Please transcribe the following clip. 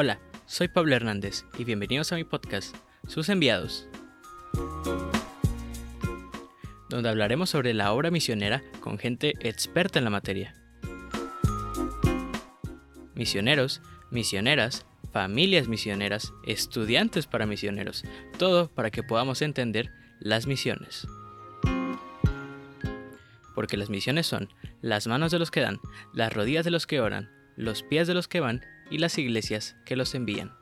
Hola, soy Pablo Hernández y bienvenidos a mi podcast, Sus Enviados, donde hablaremos sobre la obra misionera con gente experta en la materia. Misioneros, misioneras, familias misioneras, estudiantes para misioneros, todo para que podamos entender las misiones. Porque las misiones son las manos de los que dan, las rodillas de los que oran, los pies de los que van y las iglesias que los envían.